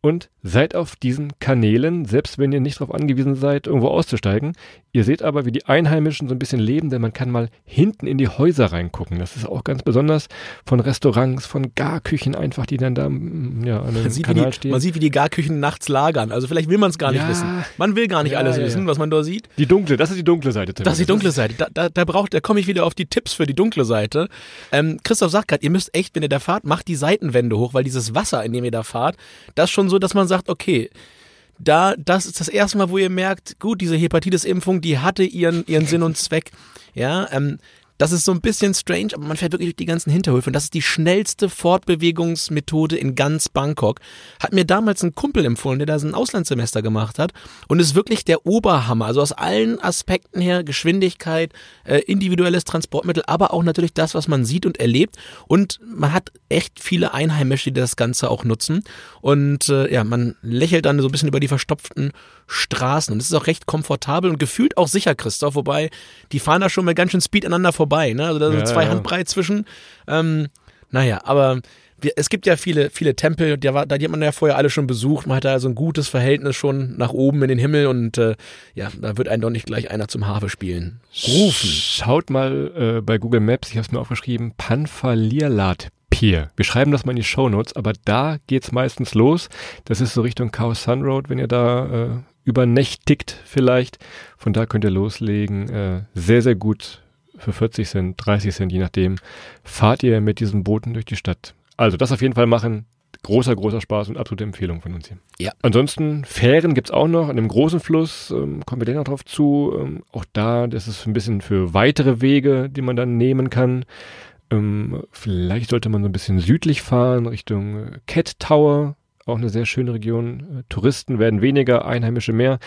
Speaker 3: und seid auf diesen Kanälen, selbst wenn ihr nicht darauf angewiesen seid, irgendwo auszusteigen. Ihr seht aber, wie die Einheimischen so ein bisschen leben, denn man kann mal hinten in die Häuser reingucken. Das ist auch ganz besonders von Restaurants, von Garküchen einfach, die dann da mm, ja, an dem
Speaker 2: Man sieht,
Speaker 3: Kanal
Speaker 2: die,
Speaker 3: stehen.
Speaker 2: man sieht, wie die Garküchen nachts lagern. Also vielleicht will man es gar nicht
Speaker 3: Ja.
Speaker 2: wissen. Man will gar nicht
Speaker 3: Ja,
Speaker 2: alles
Speaker 3: ja,
Speaker 2: wissen, was man da sieht.
Speaker 3: die dunkle, das ist die dunkle Seite. Tim.
Speaker 2: Das ist die dunkle Seite. Da, da, da braucht, da komme ich wieder auf die Tipps für die dunkle Seite. Ähm, Christoph sagt gerade, ihr müsst echt, wenn ihr da fahrt, macht die Seitenwände hoch, weil dieses Wasser, in dem ihr da fahrt, das schon so, dass man sagt, okay, da, das ist das erste Mal, wo ihr merkt, gut, diese Hepatitis-Impfung, die hatte ihren, ihren Sinn und Zweck. Ja, ähm, Das ist so ein bisschen strange, aber man fährt wirklich durch die ganzen Hinterhöfe und das ist die schnellste Fortbewegungsmethode in ganz Bangkok. Hat mir damals ein Kumpel empfohlen, der da so ein Auslandssemester gemacht hat und ist wirklich der Oberhammer. Also aus allen Aspekten her, Geschwindigkeit, äh, individuelles Transportmittel, aber auch natürlich das, was man sieht und erlebt und man hat echt viele Einheimische, die das Ganze auch nutzen und äh, ja, man lächelt dann so ein bisschen über die verstopften Straßen und es ist auch recht komfortabel und gefühlt auch sicher, Christoph, wobei die fahren da schon mit ganz schön Speed aneinander vorbei, ne? Also da sind
Speaker 3: Ja,
Speaker 2: zwei
Speaker 3: ja.
Speaker 2: Handbreit zwischen. Ähm, naja, aber wir, es gibt ja viele, viele Tempel, die, war, die hat man ja vorher alle schon besucht. Man hat da so ein gutes Verhältnis schon nach oben in den Himmel und äh, ja, da wird einen doch nicht gleich einer zum Harfe spielen. Rufen.
Speaker 3: Schaut mal äh, bei Google Maps, ich habe es mir aufgeschrieben, Panfalierlat Pier. Wir schreiben das mal in die Shownotes, aber da geht's meistens los. Das ist so Richtung Khao Sun Road, wenn ihr da äh, übernächtigt vielleicht. Von da könnt ihr loslegen. Äh, sehr, sehr gut für 40 Cent, 30 Cent, je nachdem. Fahrt ihr mit diesen Booten durch die Stadt. Also das auf jeden Fall machen. Großer, großer Spaß und absolute Empfehlung von uns hier.
Speaker 2: Ja.
Speaker 3: Ansonsten, Fähren gibt's auch noch an dem großen Fluss, ähm, kommen wir gleich noch drauf zu. Ähm, auch da, das ist ein bisschen für weitere Wege, die man dann nehmen kann. Ähm, vielleicht sollte man so ein bisschen südlich fahren, Richtung äh, Cat Tower, auch eine sehr schöne Region. Äh, Touristen werden weniger, Einheimische mehr.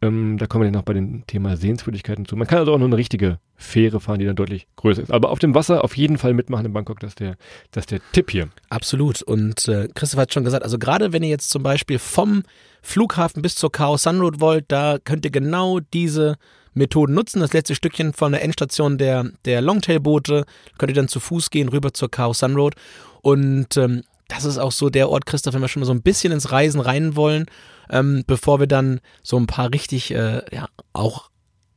Speaker 3: Ähm, da kommen wir dann noch bei dem Thema Sehenswürdigkeiten zu. Man kann also auch nur eine richtige Fähre fahren, die dann deutlich größer ist. Aber auf dem Wasser auf jeden Fall mitmachen in Bangkok, das ist der, das ist der Tipp hier.
Speaker 2: Absolut. Und äh, Christoph hat schon gesagt, also gerade wenn ihr jetzt zum Beispiel vom Flughafen bis zur Khao Sun Road wollt, da könnt ihr genau diese Methoden nutzen. Das letzte Stückchen von der Endstation der, der Longtail-Boote könnt ihr dann zu Fuß gehen rüber zur Khao Sun Road. Und ähm, das ist auch so der Ort, Christoph, wenn wir schon mal so ein bisschen ins Reisen rein wollen, ähm, bevor wir dann so ein paar richtig, äh, ja, auch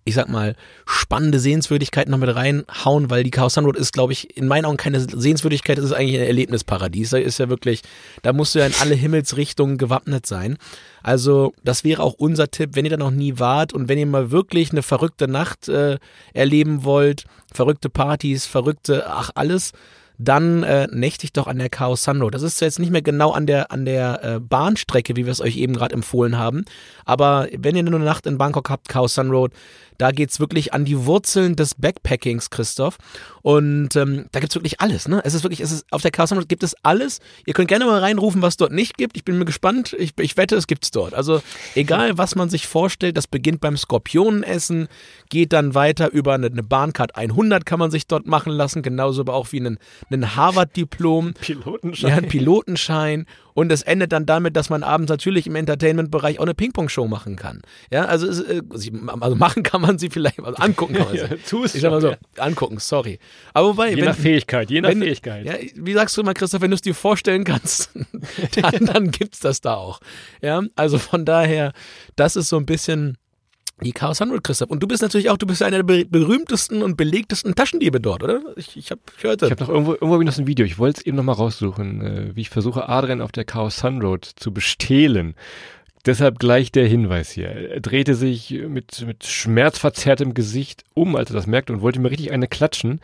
Speaker 2: ich sag mal, spannende Sehenswürdigkeiten noch mit reinhauen, weil die Chaos Road ist, glaube ich, in meinen Augen keine Sehenswürdigkeit, es ist eigentlich ein Erlebnisparadies. Da ist ja wirklich, da musst du ja in alle Himmelsrichtungen gewappnet sein. Also, das wäre auch unser Tipp, wenn ihr da noch nie wart und wenn ihr mal wirklich eine verrückte Nacht äh, erleben wollt, verrückte Partys, verrückte, ach, alles, dann äh, nächtigt doch an der Chaos Sun Road. Das ist jetzt nicht mehr genau an der, an der äh, Bahnstrecke, wie wir es euch eben gerade empfohlen haben. Aber wenn ihr nur eine Nacht in Bangkok habt, Chaos Sun Road, da geht's wirklich an die Wurzeln des Backpackings, Christoph. Und ähm, da gibt's wirklich alles. Ne? Es ist wirklich, es ist, auf der Chaos gibt es alles. Ihr könnt gerne mal reinrufen, was dort nicht gibt. Ich bin mir gespannt. Ich, ich wette, es gibt's dort. Also egal, was man sich vorstellt, das beginnt beim Skorpionenessen, geht dann weiter über eine, eine Bahncard 100 kann man sich dort machen lassen, genauso aber auch wie einen, einen Harvard-Diplom.
Speaker 3: Pilotenschein.
Speaker 2: Ja, ein Pilotenschein. Und es endet dann damit, dass man abends natürlich im Entertainment-Bereich auch eine Ping-Pong-Show machen kann. Ja, also, es, äh, also machen kann man sie vielleicht, also angucken kann man sie.
Speaker 3: Ja, Zuschauen,
Speaker 2: ich sag mal so,
Speaker 3: ja.
Speaker 2: angucken, sorry. Aber wobei,
Speaker 3: Je
Speaker 2: wenn,
Speaker 3: nach Fähigkeit, je nach
Speaker 2: wenn,
Speaker 3: Fähigkeit.
Speaker 2: Ja, wie sagst du immer, Christoph, wenn du es dir vorstellen kannst, dann, dann gibt's das da auch. Ja, also von daher, das ist so ein bisschen die Chaos Hundred, Christoph. Und du bist natürlich auch, du bist einer der be- berühmtesten und belegtesten Taschendiebe dort, oder? Ich, ich, hab, ich hörte.
Speaker 3: Ich habe noch irgendwo, irgendwo hab ich noch so ein Video. Ich wollte es eben noch mal raussuchen, äh, wie ich versuche, Adrian auf der Chaos Sun Road zu bestehlen. Deshalb gleich der Hinweis hier. Er drehte sich mit, mit schmerzverzerrtem Gesicht um, als er das merkte und wollte mir richtig eine klatschen.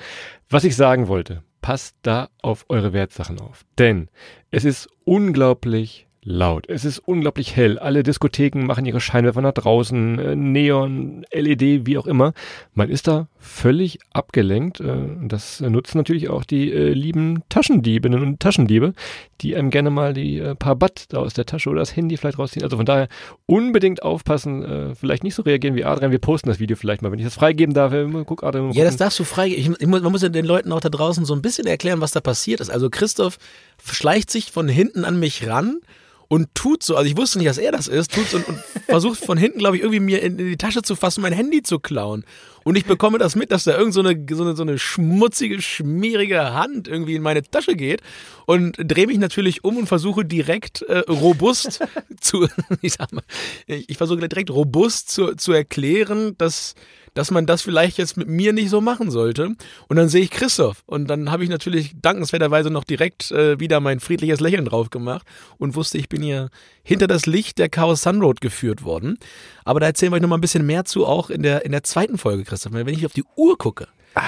Speaker 3: Was ich sagen wollte, passt da auf eure Wertsachen auf. Denn es ist unglaublich laut. Es ist unglaublich hell. Alle Diskotheken machen ihre Scheinwerfer nach draußen, äh, Neon, LED, wie auch immer. Man ist da völlig abgelenkt. Äh, das nutzen natürlich auch die äh, lieben Taschendiebinnen und Taschendiebe, die einem gerne mal die äh, paar Baht da aus der Tasche oder das Handy vielleicht rausziehen. Also von daher unbedingt aufpassen, vielleicht nicht so reagieren wie Adrian. Wir posten das Video vielleicht mal, wenn ich das freigeben darf. Guck, Adrian,
Speaker 2: Ja, das darfst du frei. Ich, ich, muss- man muss ja den Leuten auch da draußen so ein bisschen erklären, was da passiert ist. Also Christoph schleicht sich von hinten an mich ran und tut so, also ich wusste nicht, dass er das ist, tut so und, und versucht von hinten, glaube ich, irgendwie mir in, in die Tasche zu fassen, mein Handy zu klauen. Und ich bekomme das mit, dass da irgend so eine, so eine, so eine schmutzige, schmierige Hand irgendwie in meine Tasche geht und drehe mich natürlich um und versuche direkt äh, robust zu, ich sag mal, ich, ich versuche direkt robust zu, zu erklären, dass dass man das vielleicht jetzt mit mir nicht so machen sollte. Und dann sehe ich Christoph. Und dann habe ich natürlich dankenswerterweise noch direkt äh, wieder mein friedliches Lächeln drauf gemacht und wusste, ich bin hier hinter das Licht der Chaos Sun Road geführt worden. Aber da erzählen wir euch noch mal ein bisschen mehr zu, auch in der, in der zweiten Folge, Christoph. Wenn ich auf die Uhr gucke,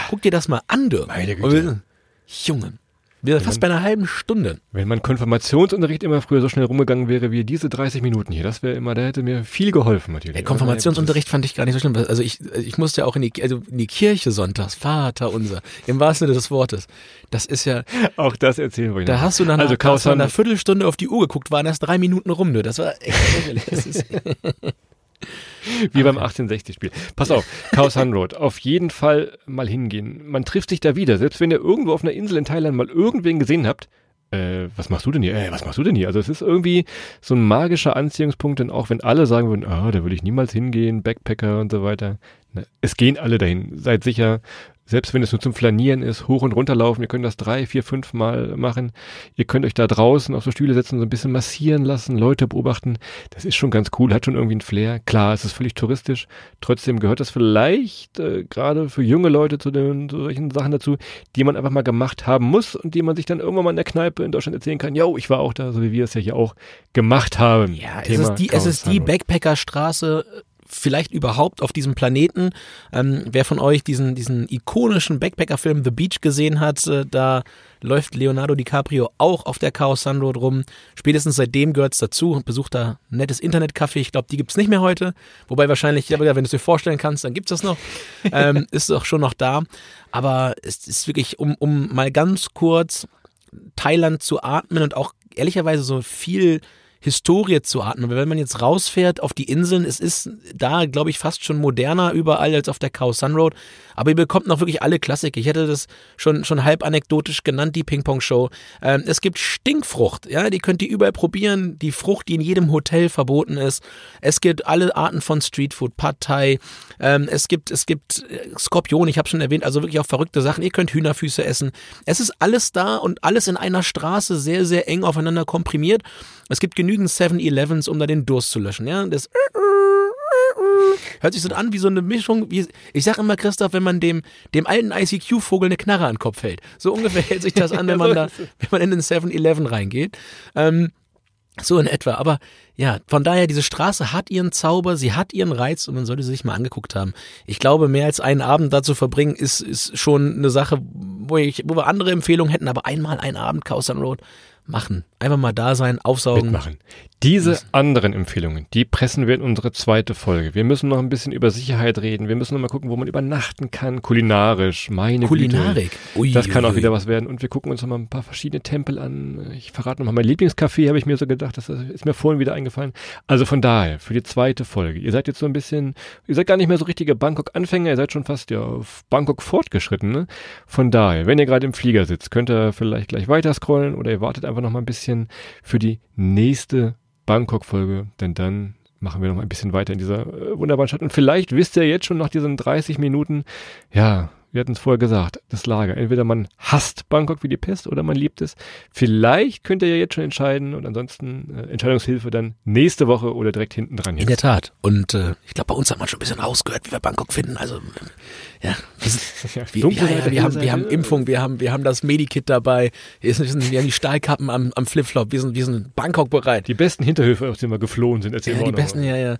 Speaker 2: guck dir das mal an, du.
Speaker 3: Meine Güte.
Speaker 2: Junge. Wir sind fast bei einer halben Stunde.
Speaker 3: Wenn mein Konfirmationsunterricht immer früher so schnell rumgegangen wäre wie diese 30 Minuten hier, das wäre immer, da hätte mir viel geholfen, Matthias.
Speaker 2: Der Konfirmationsunterricht fand ich gar nicht so schlimm. Also ich, ich musste ja auch in die, also in die Kirche sonntags, Vater unser, im wahrsten Sinne des Wortes. Das ist ja.
Speaker 3: Auch das erzählen wir
Speaker 2: Da
Speaker 3: noch.
Speaker 2: hast du nach
Speaker 3: Also,
Speaker 2: da hast du nach einer Viertelstunde auf die Uhr geguckt, waren erst drei Minuten rum, ne? Das war echt
Speaker 3: Wie beim 1860-Spiel. Pass auf, Chaos Road. Auf jeden Fall mal hingehen. Man trifft sich da wieder. Selbst wenn ihr irgendwo auf einer Insel in Thailand mal irgendwen gesehen habt, äh, was machst du denn hier? Äh, was machst du denn hier? Also es ist irgendwie so ein magischer Anziehungspunkt, denn auch wenn alle sagen würden, ah, da würde ich niemals hingehen, Backpacker und so weiter. Ne, es gehen alle dahin. Seid sicher, selbst wenn es nur zum Flanieren ist, hoch und runter laufen, ihr könnt das drei, vier, fünf Mal machen. Ihr könnt euch da draußen auf so Stühle setzen, so ein bisschen massieren lassen, Leute beobachten. Das ist schon ganz cool, hat schon irgendwie einen Flair. Klar, es ist völlig touristisch. Trotzdem gehört das vielleicht äh, gerade für junge Leute zu, den, zu solchen Sachen dazu, die man einfach mal gemacht haben muss und die man sich dann irgendwann mal in der Kneipe in Deutschland erzählen kann. Jo, ich war auch da, so wie wir es ja hier auch gemacht haben.
Speaker 2: Ja, es
Speaker 3: Thema
Speaker 2: ist die, es ist die. Backpackerstraße äh, vielleicht überhaupt auf diesem Planeten. Ähm, wer von euch diesen, diesen ikonischen Backpacker-Film The Beach gesehen hat, äh, da läuft Leonardo DiCaprio auch auf der Chaos Sun Road rum. Spätestens seitdem gehört's dazu und besucht da ein nettes Internetcafé. Ich glaube, die gibt's nicht mehr heute. Wobei wahrscheinlich, wenn du es dir vorstellen kannst, dann gibt's das noch. ähm, ist doch schon noch da. Aber es ist wirklich, um, um mal ganz kurz Thailand zu atmen und auch ehrlicherweise so viel Historie zu atmen. Wenn man jetzt rausfährt auf die Inseln, es ist da, glaube ich, fast schon moderner überall als auf der Khao Sun Road. Aber ihr bekommt noch wirklich alle Klassiker. Ich hätte das schon, schon halb anekdotisch genannt, die Ping-Pong-Show. Ähm, es gibt Stinkfrucht, ja, die könnt ihr überall probieren. Die Frucht, die in jedem Hotel verboten ist. Es gibt alle Arten von Streetfood, Pad Thai. Ähm, es gibt, es gibt äh, Skorpion, ich habe schon erwähnt, also wirklich auch verrückte Sachen. Ihr könnt Hühnerfüße essen. Es ist alles da und alles in einer Straße sehr, sehr eng aufeinander komprimiert. Es gibt genügend 7-Elevens, um da den Durst zu löschen. Ja, das hört sich so an wie so eine Mischung. Wie, ich sag immer, Christoph, wenn man dem, dem alten ICQ-Vogel eine Knarre an den Kopf hält. So ungefähr hält sich das an, wenn man da, wenn man in den 7-Eleven reingeht. Ähm, so in etwa. Aber ja, von daher, diese Straße hat ihren Zauber, sie hat ihren Reiz und man sollte sie sich mal angeguckt haben. Ich glaube, mehr als einen Abend dazu verbringen, ist, ist schon eine Sache, wo, ich, wo wir andere Empfehlungen hätten, aber einmal einen Abend Chaos Sun Road machen. Einfach mal da sein, aufsaugen.
Speaker 3: mitmachen. Diese anderen Empfehlungen, die pressen wir in unsere zweite Folge. Wir müssen noch ein bisschen über Sicherheit reden. Wir müssen noch mal gucken, wo man übernachten kann, kulinarisch. Meine
Speaker 2: Kulinarik.
Speaker 3: Güte.
Speaker 2: Ui,
Speaker 3: Das kann
Speaker 2: ui,
Speaker 3: auch
Speaker 2: ui.
Speaker 3: wieder was werden. Und wir gucken uns noch mal ein paar verschiedene Tempel an. Ich verrate noch mal mein Lieblingscafé, habe ich mir so gedacht. Das ist mir vorhin wieder eingefallen. Also von daher, für die zweite Folge. Ihr seid jetzt so ein bisschen, ihr seid gar nicht mehr so richtige Bangkok-Anfänger. Ihr seid schon fast ja auf Bangkok fortgeschritten. Ne? Von daher, wenn ihr gerade im Flieger sitzt, könnt ihr vielleicht gleich weiter scrollen oder ihr wartet einfach noch mal ein bisschen für die nächste Bangkok-Folge, denn dann machen wir noch mal ein bisschen weiter in dieser äh, wunderbaren Stadt. Und vielleicht wisst ihr jetzt schon nach diesen 30 Minuten, ja, wir hatten es vorher gesagt, das Lager. Entweder man hasst Bangkok wie die Pest oder man liebt es. Vielleicht könnt ihr ja jetzt schon entscheiden und ansonsten äh, Entscheidungshilfe dann nächste Woche oder direkt hinten dran.
Speaker 2: In der Tat. Und äh, ich glaube, bei uns hat man schon ein bisschen rausgehört, wie wir Bangkok finden. Also, äh, ja, wir, sind, wir, ja, ja, wir, haben, wir haben. Impfung, wir haben, wir haben das Medikit dabei, wir, sind, wir haben die Stahlkappen am, am Flipflop, wir sind, wir sind Bangkok bereit.
Speaker 3: Die besten Hinterhöfe, aus denen wir geflohen sind, erzählen
Speaker 2: Ja,
Speaker 3: wir
Speaker 2: die
Speaker 3: noch
Speaker 2: besten,
Speaker 3: mal.
Speaker 2: ja, ja.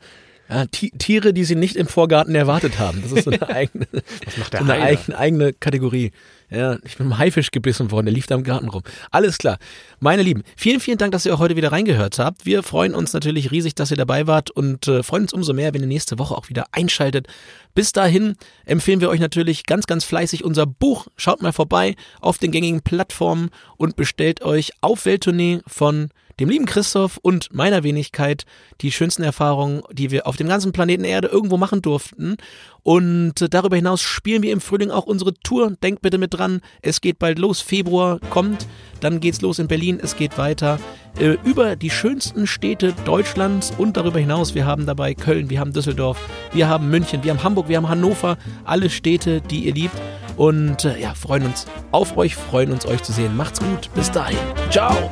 Speaker 2: Ja Ti- Tiere, die sie nicht im Vorgarten erwartet haben. Das ist so eine eigene, so eine eigene, eigene Kategorie. Ja, ich bin im Haifisch gebissen worden, der lief da im Garten rum. Alles klar. Meine Lieben, vielen, vielen Dank, dass ihr auch heute wieder reingehört habt. Wir freuen uns natürlich riesig, dass ihr dabei wart und äh, freuen uns umso mehr, wenn ihr nächste Woche auch wieder einschaltet. Bis dahin empfehlen wir euch natürlich ganz, ganz fleißig unser Buch. Schaut mal vorbei auf den gängigen Plattformen und bestellt euch auf Welttournee von dem lieben Christoph und meiner Wenigkeit die schönsten Erfahrungen, die wir auf dem ganzen Planeten Erde irgendwo machen durften. Und äh, darüber hinaus spielen wir im Frühling auch unsere Tour. Denkt bitte mit dran, es geht bald los. Februar kommt, dann geht's los in Berlin. Es geht weiter äh, über die schönsten Städte Deutschlands und darüber hinaus. Wir haben dabei Köln, wir haben Düsseldorf, wir haben München, wir haben Hamburg, wir haben Hannover. Alle Städte, die ihr liebt. Und äh, ja, freuen uns auf euch, freuen uns euch zu sehen. Macht's gut, bis dahin. Ciao.